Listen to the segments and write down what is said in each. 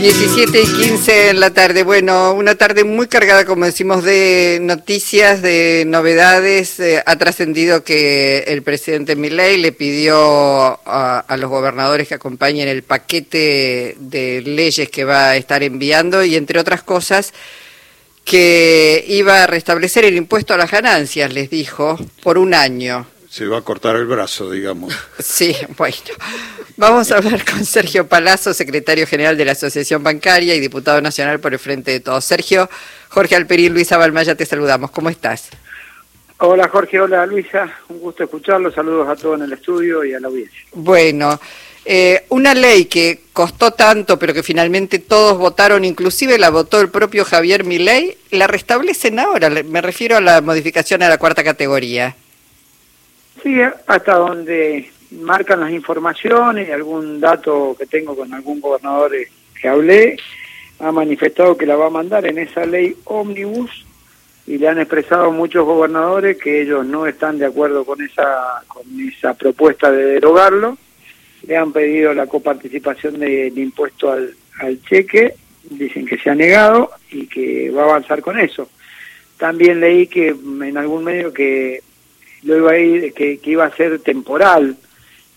17 y 15 en la tarde. Bueno, una tarde muy cargada, como decimos, de noticias, de novedades. Eh, ha trascendido que el presidente Milei le pidió a, a, los gobernadores que acompañen el paquete de leyes que va a estar enviando y, entre otras cosas, que iba a restablecer el impuesto a las ganancias, les dijo, por un año. Se va a cortar el brazo, digamos. Sí, bueno. Vamos a hablar con Sergio Palazzo, secretario general de la Asociación Bancaria y diputado nacional por el Frente de Todos. Sergio, Jorge Alperín, Luisa Balmaya, te saludamos. ¿Cómo estás? Hola Jorge, hola Luisa, un gusto escucharlos, saludos a todos en el estudio y a la audiencia. Bueno, eh, una ley que costó tanto, pero que finalmente todos votaron, inclusive la votó el propio Javier Milei, la restablecen ahora, me refiero a la modificación a la cuarta categoría. Sí, hasta donde marcan las informaciones y algún dato que tengo con algún gobernador que hablé, ha manifestado que la va a mandar en esa ley ómnibus y le han expresado muchos gobernadores que ellos no están de acuerdo con esa, con esa propuesta de derogarlo. Le han pedido la coparticipación del impuesto al, al cheque, dicen que se ha negado y que va a avanzar con eso. También leí que en algún medio que lo iba a ir, que, que iba a ser temporal,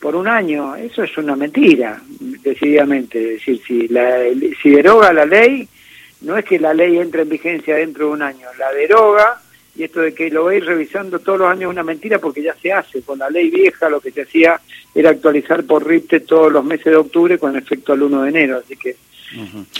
por un año, eso es una mentira, decididamente. Es decir, si, la, si deroga la ley, no es que la ley entre en vigencia dentro de un año, la deroga, y esto de que lo veis revisando todos los años es una mentira porque ya se hace. Con la ley vieja lo que se hacía era actualizar por RIPTE todos los meses de octubre con efecto al 1 de enero. Así que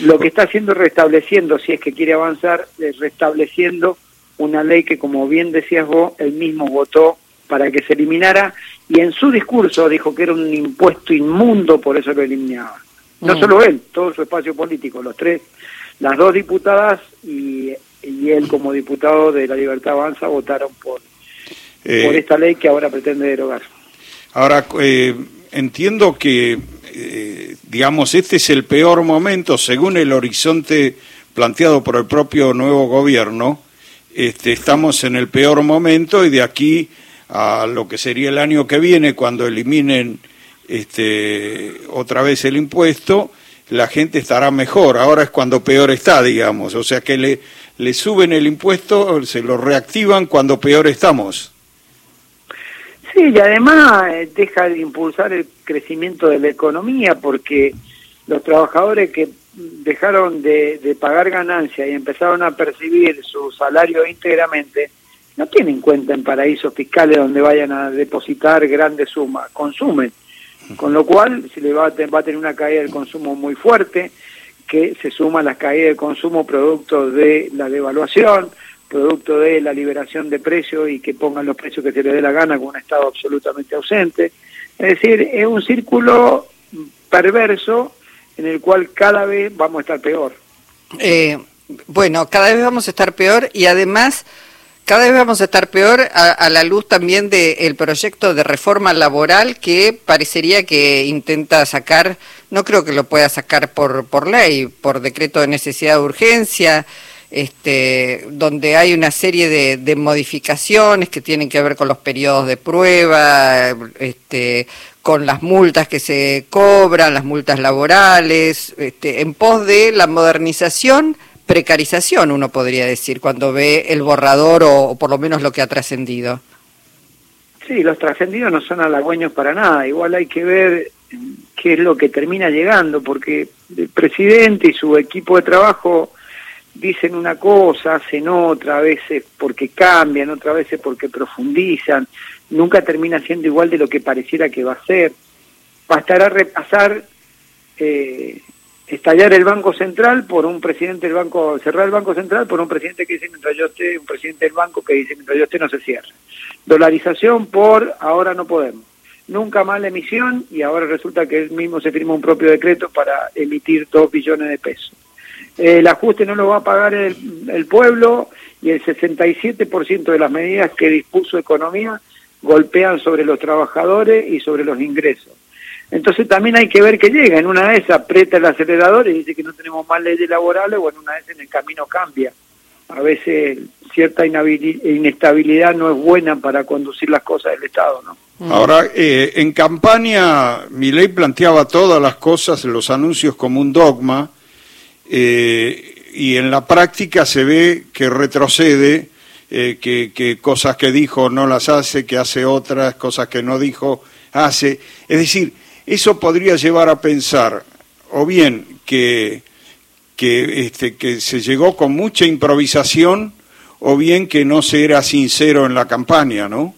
lo que está haciendo es restableciendo, si es que quiere avanzar, es restableciendo una ley que, como bien decías vos, él mismo votó para que se eliminara y en su discurso dijo que era un impuesto inmundo, por eso lo eliminaba. No mm. solo él, todo su espacio político, los tres, las dos diputadas y, y él como diputado de la Libertad Avanza votaron por, eh, por esta ley que ahora pretende derogar. Ahora, eh, entiendo que, eh, digamos, este es el peor momento, según el horizonte planteado por el propio nuevo gobierno, este, estamos en el peor momento y de aquí a lo que sería el año que viene cuando eliminen este, otra vez el impuesto, la gente estará mejor. Ahora es cuando peor está, digamos. O sea que le, le suben el impuesto, se lo reactivan cuando peor estamos. Sí, y además eh, deja de impulsar el crecimiento de la economía porque los trabajadores que dejaron de, de pagar ganancias y empezaron a percibir su salario íntegramente, no tienen cuenta en paraísos fiscales donde vayan a depositar grandes sumas, consumen. Con lo cual se le va a, va a tener una caída del consumo muy fuerte, que se suma a las caídas de consumo producto de la devaluación, producto de la liberación de precios y que pongan los precios que se les dé la gana con un Estado absolutamente ausente. Es decir, es un círculo perverso en el cual cada vez vamos a estar peor. Eh, bueno, cada vez vamos a estar peor y además cada vez vamos a estar peor a, la luz también del proyecto de reforma laboral que parecería que intenta sacar, no creo que lo pueda sacar por, por ley, por decreto de necesidad de urgencia, este, donde hay una serie de, modificaciones que tienen que ver con los periodos de prueba, este, con las multas que se cobran, las multas laborales, este, en pos de la modernización precarización, uno podría decir, cuando ve el borrador o, por lo menos lo que ha trascendido. Sí, los trascendidos no son halagüeños para nada. Igual hay que ver qué es lo que termina llegando, porque el presidente y su equipo de trabajo dicen una cosa, hacen otra, a veces porque cambian, otras veces porque profundizan, nunca termina siendo igual de lo que pareciera que va a ser. Bastará repasar eh, estallar el Banco Central por un presidente del Banco, cerrar el Banco Central por un presidente que dice mientras yo esté, un presidente del banco que dice mientras yo esté no se cierra. Dolarización por ahora no podemos. Nunca más la emisión y ahora resulta que él mismo se firma un propio decreto para emitir dos billones de pesos. El ajuste no lo va a pagar el, el pueblo y el 67% de las medidas que dispuso Economía golpean sobre los trabajadores y sobre los ingresos. Entonces también hay que ver que llega. En una vez aprieta el acelerador y dice que no tenemos más leyes laborales o en una vez en el camino cambia. A veces cierta inestabilidad no es buena para conducir las cosas del Estado, ¿no? Mm. Ahora, eh, en campaña, mi ley planteaba todas las cosas, los anuncios como un dogma, eh, y en la práctica se ve que retrocede, eh, que, que cosas que dijo no las hace, que hace otras, cosas que no dijo hace. Es decir, eso podría llevar a pensar, o bien que, que, este, que se llegó con mucha improvisación, o bien que no se era sincero en la campaña, ¿no?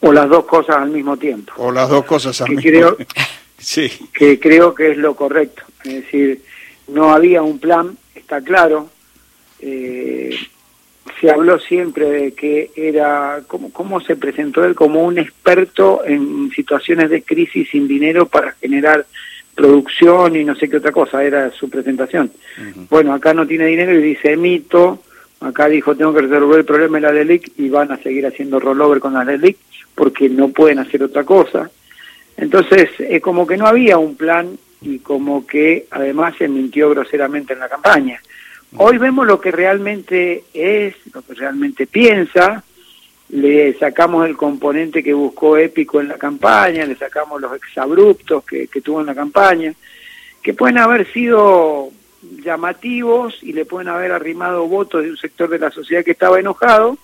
O las dos cosas al mismo tiempo. O las dos cosas al que mismo creo, tiempo. Sí. Que creo que es lo correcto. Es decir, no había un plan, está claro. Eh, se habló siempre de que era, ¿cómo, ¿cómo se presentó él? Como un experto en situaciones de crisis sin dinero para generar producción y no sé qué otra cosa, era su presentación. Bueno, acá no tiene dinero y dice emito, acá dijo tengo que resolver el problema de la DELIC y van a seguir haciendo rollover con la DELIC porque no pueden hacer otra cosa. Entonces, es como que no había un plan y como que además se mintió groseramente en la campaña. Hoy vemos lo que realmente es, lo que realmente piensa, le sacamos el componente que buscó épico en la campaña, le sacamos los exabruptos que, tuvo en la campaña, que pueden haber sido llamativos y le pueden haber arrimado votos de un sector de la sociedad que estaba enojado,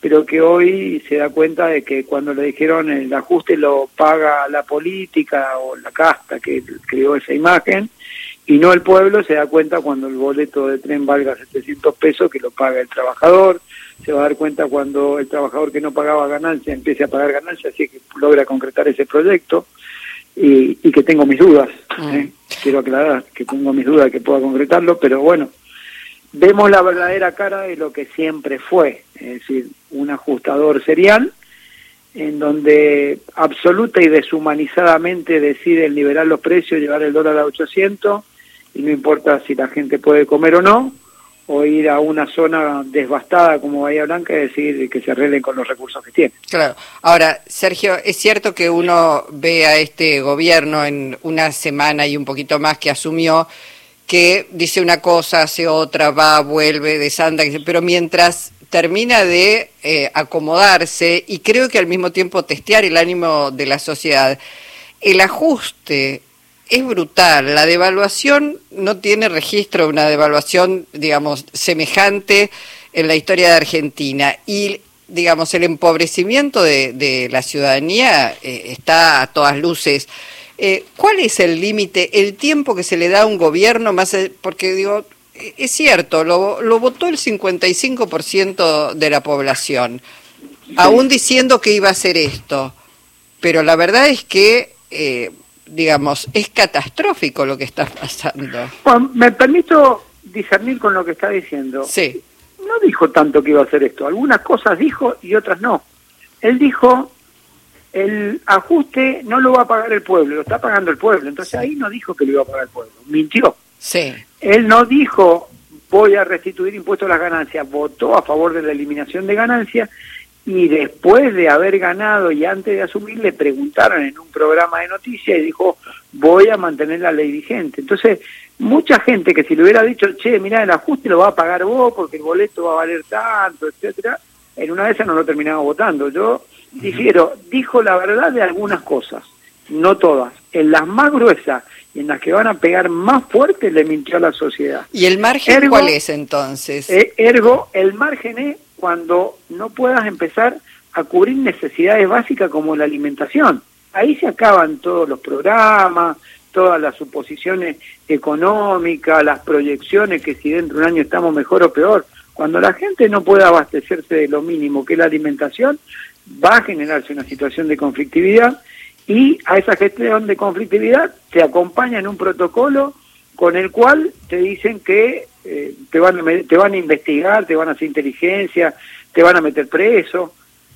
pero que hoy se da cuenta de que cuando le dijeron el ajuste lo paga la política o la casta que creó esa imagen y no el pueblo, se da cuenta cuando el boleto de tren valga 700 pesos que lo paga el trabajador, se va a dar cuenta cuando el trabajador que no pagaba ganancia empiece a pagar ganancia, así que logra concretar ese proyecto y, y que tengo mis dudas, ¿eh? quiero aclarar que tengo mis dudas que pueda concretarlo, pero bueno, vemos la verdadera cara de lo que siempre fue, es decir, un ajustador serial, en donde absoluta y deshumanizadamente decide liberar los precios, llevar el dólar a 800, y no importa si la gente puede comer o no, o ir a una zona devastada como Bahía Blanca y decir que se arreglen con los recursos que tienen. Claro. Ahora, Sergio, es cierto que uno ve a este gobierno en una semana y un poquito más que asumió que dice una cosa, hace otra, va, vuelve, desanda, pero mientras termina de eh, acomodarse y creo que al mismo tiempo testear el ánimo de la sociedad, el ajuste es brutal. La devaluación no tiene registro de una devaluación, digamos, semejante en la historia de Argentina. Y, digamos, el empobrecimiento de, la ciudadanía eh, está a todas luces. Eh, ¿Cuál es el límite, el tiempo que se le da a un gobierno más? Porque, digo, e, es cierto, lo, lo votó el 55% de la población, aún diciendo que iba a hacer esto. Pero la verdad es que... Eh, digamos, es catastrófico lo que está pasando. Bueno, me permito discernir con lo que está diciendo. Sí. No dijo tanto que iba a hacer esto. Algunas cosas dijo y otras no. Él dijo, el ajuste no lo va a pagar el pueblo, lo está pagando el pueblo. Entonces ahí no dijo que lo iba a pagar el pueblo. Mintió. Sí. Él no dijo, voy a restituir impuestos a las ganancias. Votó a favor de la eliminación de ganancias y después de haber ganado y antes de asumir le preguntaron en un programa de noticias y dijo voy a mantener la ley vigente. Entonces, mucha gente que si le hubiera dicho, che, mira, el ajuste lo va a pagar vos porque el boleto va a valer tanto, etcétera, en una de esas no lo terminaba votando. Yo difiero, dijo la verdad de algunas cosas, no todas. En las más gruesas y en las que van a pegar más fuerte le mintió a la sociedad. ¿Y el margen cuál es entonces? Eh, ergo, el margen es cuando no puedas empezar a cubrir necesidades básicas como la alimentación. Ahí se acaban todos los programas, todas las suposiciones económicas, las proyecciones que si dentro de un año estamos mejor o peor. Cuando la gente no pueda abastecerse de lo mínimo que es la alimentación, va a generarse una situación de conflictividad y a esa gestión de conflictividad te acompaña en un protocolo con el cual te dicen que eh, te, van a, te van a investigar, te van a hacer inteligencia, te van a meter preso,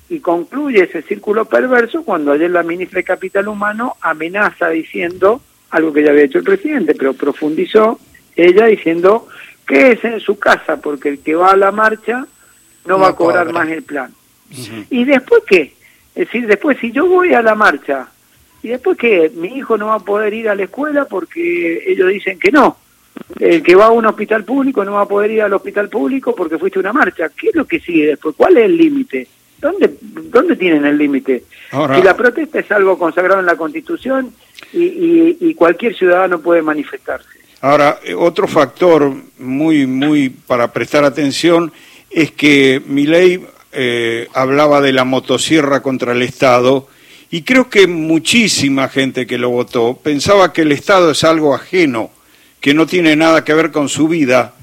y concluye ese círculo perverso cuando ayer la ministra de Capital Humano amenaza diciendo algo que ya había hecho el presidente, pero profundizó ella diciendo que es en su casa, porque el que va a la marcha no, va a cobrar más el plan. ¿Y después qué? Es decir, después si yo voy a la marcha, ¿y después qué? Mi hijo no va a poder ir a la escuela porque ellos dicen que no el que va a un hospital público no va a poder ir al hospital público porque fuiste a una marcha. ¿Qué es lo que sigue después? ¿Cuál es el límite? ¿Dónde, ¿Dónde tienen el límite? Si la protesta es algo consagrado en la Constitución y, y, y, cualquier ciudadano puede manifestarse. Ahora, otro factor muy, muy para prestar atención es que mi ley eh, hablaba de la motosierra contra el Estado y creo que muchísima gente que lo votó pensaba que el Estado es algo ajeno, que no tiene nada que ver con su vida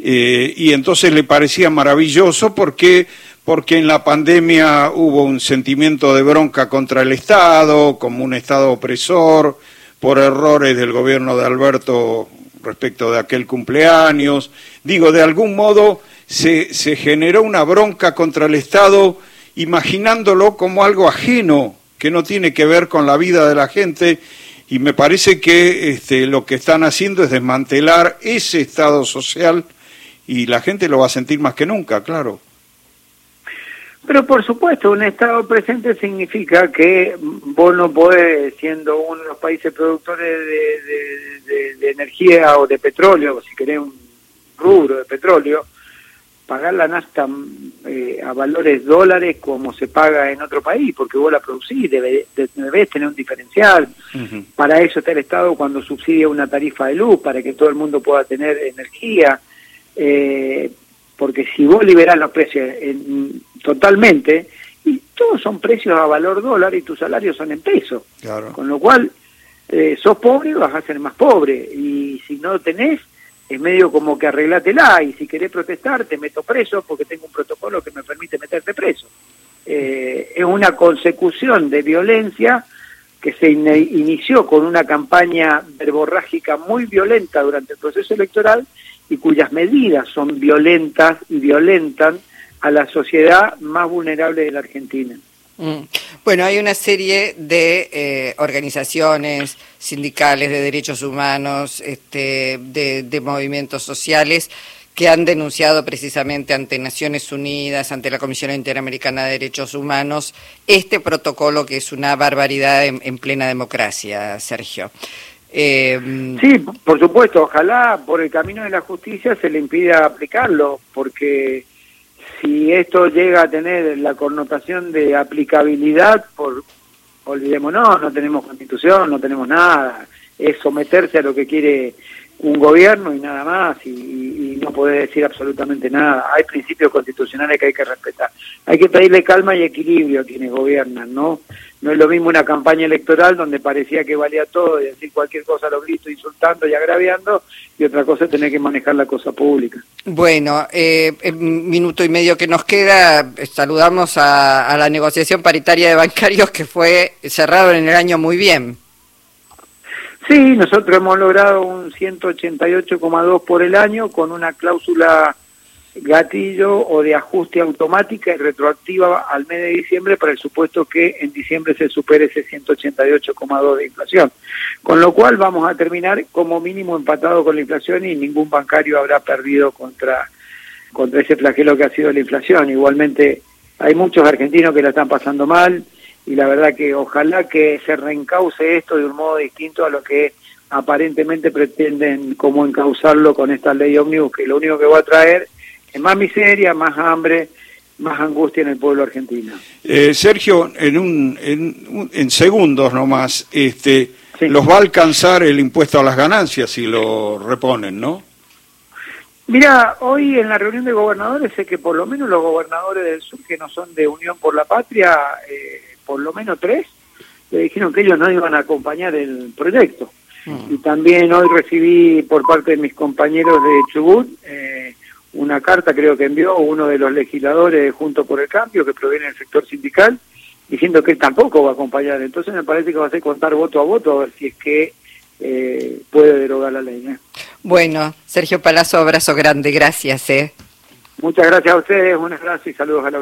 eh, y entonces le parecía maravilloso porque porque en la pandemia hubo un sentimiento de bronca contra el Estado, como un Estado opresor, por errores del gobierno de Alberto respecto de aquel cumpleaños. Digo, de algún modo se, se generó una bronca contra el Estado imaginándolo como algo ajeno, que no tiene que ver con la vida de la gente, y me parece que este, lo que están haciendo es desmantelar ese Estado social y la gente lo va a sentir más que nunca, claro. Pero por supuesto, un Estado presente significa que vos no podés, siendo uno de los países productores de, energía o de petróleo, si querés un rubro de petróleo, pagar la nafta eh, a valores dólares como se paga en otro país, porque vos la producís, debes, tener un diferencial. Para eso está el Estado cuando subsidia una tarifa de luz, para que todo el mundo pueda tener energía. Eh, porque si vos liberás los precios en, totalmente, y todos son precios a valor dólar y tus salarios son en peso. Con lo cual, eh, sos pobre vas a ser más pobre, y si no tenés, es medio como que arreglátela, y si querés protestar, te meto preso porque tengo un protocolo que me permite meterte preso. Eh, es una consecución de violencia que se inició con una campaña verborrágica muy violenta durante el proceso electoral y cuyas medidas son violentas y violentan a la sociedad más vulnerable de la Argentina. Mm. Bueno, hay una serie de eh, organizaciones sindicales de derechos humanos, este, de, movimientos sociales que han denunciado precisamente ante Naciones Unidas, ante la Comisión Interamericana de Derechos Humanos, este protocolo que es una barbaridad en plena democracia, Sergio. Eh, sí, por supuesto, ojalá por el camino de la justicia se le impida aplicarlo, porque si esto llega a tener la connotación de aplicabilidad, por olvidémonos, no tenemos constitución, no tenemos nada, es someterse a lo que quiere un gobierno y nada más, y, y no puede decir absolutamente nada. Hay principios constitucionales que hay que respetar. Hay que pedirle calma y equilibrio a quienes gobiernan, ¿no? No es lo mismo una campaña electoral donde parecía que valía todo y decir cualquier cosa a los gritos, insultando y agraviando, y otra cosa es tener que manejar la cosa pública. Bueno, eh, en minuto y medio que nos queda, saludamos a, la negociación paritaria de bancarios que fue cerrado en el año muy bien. Sí, nosotros hemos logrado un 188,2 por el año con una cláusula gatillo o de ajuste automática y retroactiva al mes de diciembre para el supuesto que en diciembre se supere ese 188,2 de inflación. Con lo cual vamos a terminar como mínimo empatado con la inflación y ningún bancario habrá perdido contra, contra ese flagelo que ha sido la inflación. Igualmente hay muchos argentinos que la están pasando mal y la verdad que ojalá que se reencauce esto de un modo distinto a lo que aparentemente pretenden como encauzarlo con esta ley ómnibus que lo único que va a traer más miseria, más hambre, más angustia en el pueblo argentino. Eh, Sergio, en, un, en, en, segundos nomás, este, los va a alcanzar el impuesto a las ganancias si lo reponen, ¿no? Mira, hoy en la reunión de gobernadores sé que por lo menos los gobernadores del sur que no son de Unión por la Patria, eh, por lo menos tres, le dijeron que ellos no iban a acompañar el proyecto. Mm. Y también hoy recibí por parte de mis compañeros de Chubut eh, una carta creo que envió uno de los legisladores junto por el cambio que proviene del sector sindical diciendo que él tampoco va a acompañar. Entonces me parece que va a ser contar voto a voto a ver si es que eh, puede derogar la ley. ¿eh? Bueno, Sergio Palazzo, abrazo grande, gracias. ¿eh? Muchas gracias a ustedes, buenas gracias y saludos a la